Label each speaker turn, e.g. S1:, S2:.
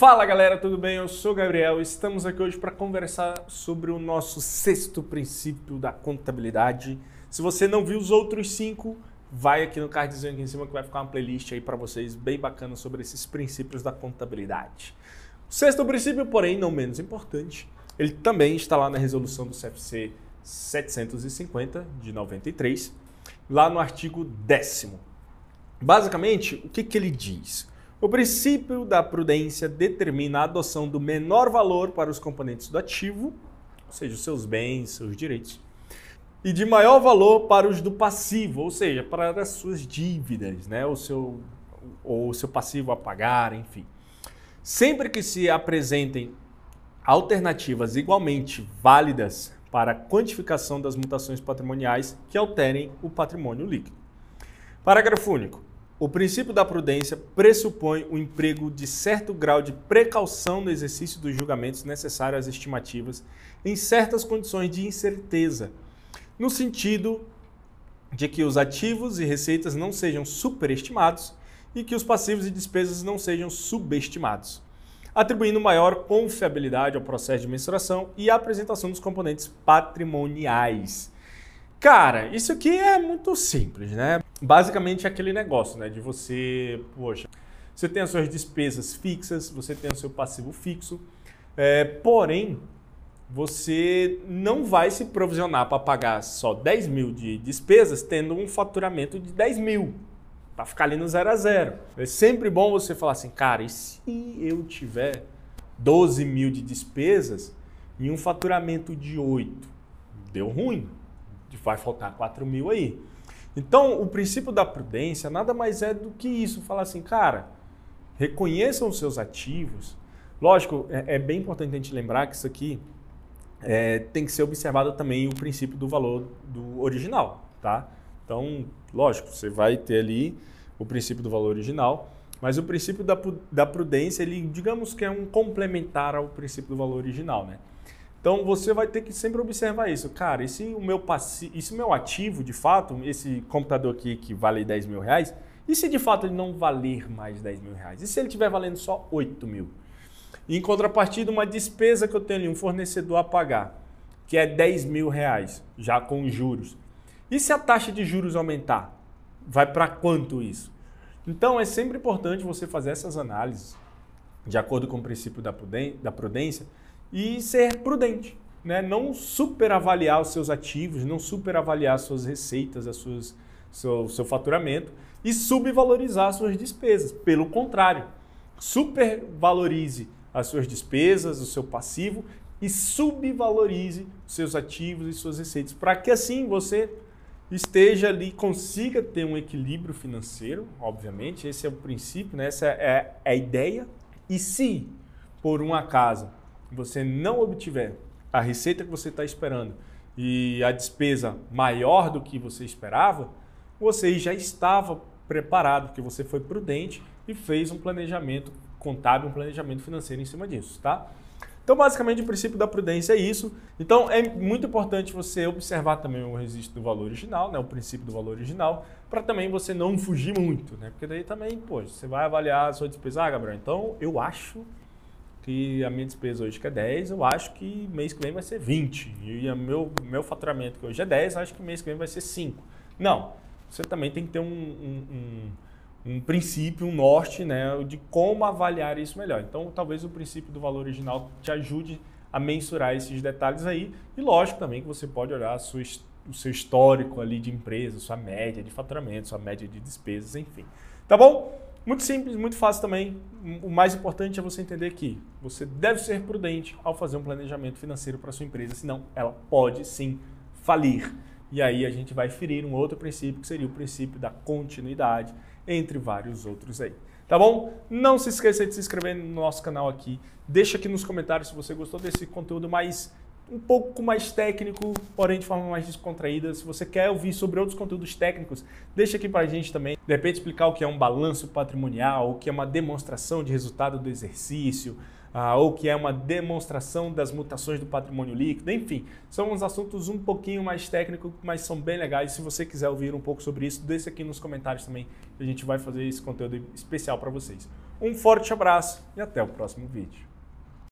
S1: Fala galera, tudo bem? Eu sou o Gabriel. Estamos aqui hoje para conversar sobre o nosso sexto princípio da contabilidade. Se você não viu os outros cinco, vai aqui no cardzinho aqui em cima que vai ficar uma playlist aí para vocês bem bacana sobre esses princípios da contabilidade. O sexto princípio, porém, não menos importante, ele também está lá na resolução do CFC 750 de 93, lá no artigo 10 Basicamente, o que, que ele diz? O princípio da prudência determina a adoção do menor valor para os componentes do ativo, ou seja, os seus bens, seus direitos, e de maior valor para os do passivo, ou seja, para as suas dívidas, né? o seu, ou o seu passivo a pagar, enfim. Sempre que se apresentem alternativas igualmente válidas para a quantificação das mutações patrimoniais que alterem o patrimônio líquido. Parágrafo único. O princípio da prudência pressupõe o emprego de certo grau de precaução no exercício dos julgamentos necessários às estimativas em certas condições de incerteza, no sentido de que os ativos e receitas não sejam superestimados e que os passivos e despesas não sejam subestimados, atribuindo maior confiabilidade ao processo de mensuração e à apresentação dos componentes patrimoniais Cara, isso aqui é muito simples, né? Basicamente é aquele negócio, né? De você, poxa, você tem as suas despesas fixas, você tem o seu passivo fixo, é, porém, você não vai se provisionar para pagar só 10 mil de despesas tendo um faturamento de 10 mil, para ficar ali no zero a zero. É sempre bom você falar assim, cara, e se eu tiver 12 mil de despesas e um faturamento de 8? Deu ruim vai faltar 4 mil aí. Então, o princípio da prudência nada mais é do que isso. Falar assim, cara, reconheçam os seus ativos. Lógico, é, é bem importante a gente lembrar que isso aqui é, tem que ser observado também o princípio do valor do original, tá? Então, lógico, você vai ter ali o princípio do valor original, mas o princípio da, da prudência, ele, digamos que é um complementar ao princípio do valor original, né? Então você vai ter que sempre observar isso. Cara, e se o meu passivo, e meu ativo, de fato, esse computador aqui que vale 10 mil reais, e se de fato ele não valer mais 10 mil reais? E se ele estiver valendo só 8 mil? em contrapartida, uma despesa que eu tenho ali, um fornecedor a pagar, que é 10 mil reais, já com juros. E se a taxa de juros aumentar? Vai para quanto isso? Então é sempre importante você fazer essas análises de acordo com o princípio da prudência e ser prudente. Né? Não superavaliar os seus ativos, não superavaliar suas receitas, as suas, seu, seu faturamento e subvalorizar as suas despesas. Pelo contrário, supervalorize as suas despesas, o seu passivo e subvalorize os seus ativos e suas receitas, para que assim você esteja ali, consiga ter um equilíbrio financeiro, obviamente, esse é o princípio, né? essa é a ideia. E se, por um acaso, você não obtiver a receita que você está esperando e a despesa maior do que você esperava, você já estava preparado, porque você foi prudente e fez um planejamento contábil, um planejamento financeiro em cima disso, tá? Então, basicamente, o princípio da prudência é isso. Então, é muito importante você observar também o registro do valor original, né, o princípio do valor original, para também você não fugir muito, né? Porque daí também, pô, você vai avaliar a sua despesa, ah, Gabriel, então eu acho que a minha despesa hoje que é 10, eu acho que mês que vem vai ser 20. E o meu, meu faturamento que hoje é 10, acho que mês que vem vai ser 5. Não, você também tem que ter um, um, um, um, princípio, um norte né, de como avaliar isso melhor. Então, talvez o princípio do valor original te ajude a mensurar esses detalhes aí. E lógico também que você pode olhar sua, o seu histórico ali de empresa, sua média de faturamento, sua média de despesas, enfim. Tá bom? Muito simples, muito fácil também. O mais importante é você entender que você deve ser prudente ao fazer um planejamento financeiro para sua empresa, senão ela pode sim falir. E aí a gente vai ferir um outro princípio, que seria o princípio da continuidade, entre vários outros aí. Tá bom? Não se esqueça de se inscrever no nosso canal aqui. Deixa aqui nos comentários se você gostou desse conteúdo mais um pouco mais técnico, porém de forma mais descontraída. Se você quer ouvir sobre outros conteúdos técnicos, deixa aqui para a gente também. De repente explicar o que é um balanço patrimonial, o que é uma demonstração de resultado do exercício, ah, ou que é uma demonstração das mutações do patrimônio líquido, enfim, são uns assuntos um pouquinho mais técnicos, mas são bem legais. Se você quiser ouvir um pouco sobre isso, deixe aqui nos comentários também, a gente vai fazer esse conteúdo especial para vocês. Um forte abraço e até o próximo vídeo.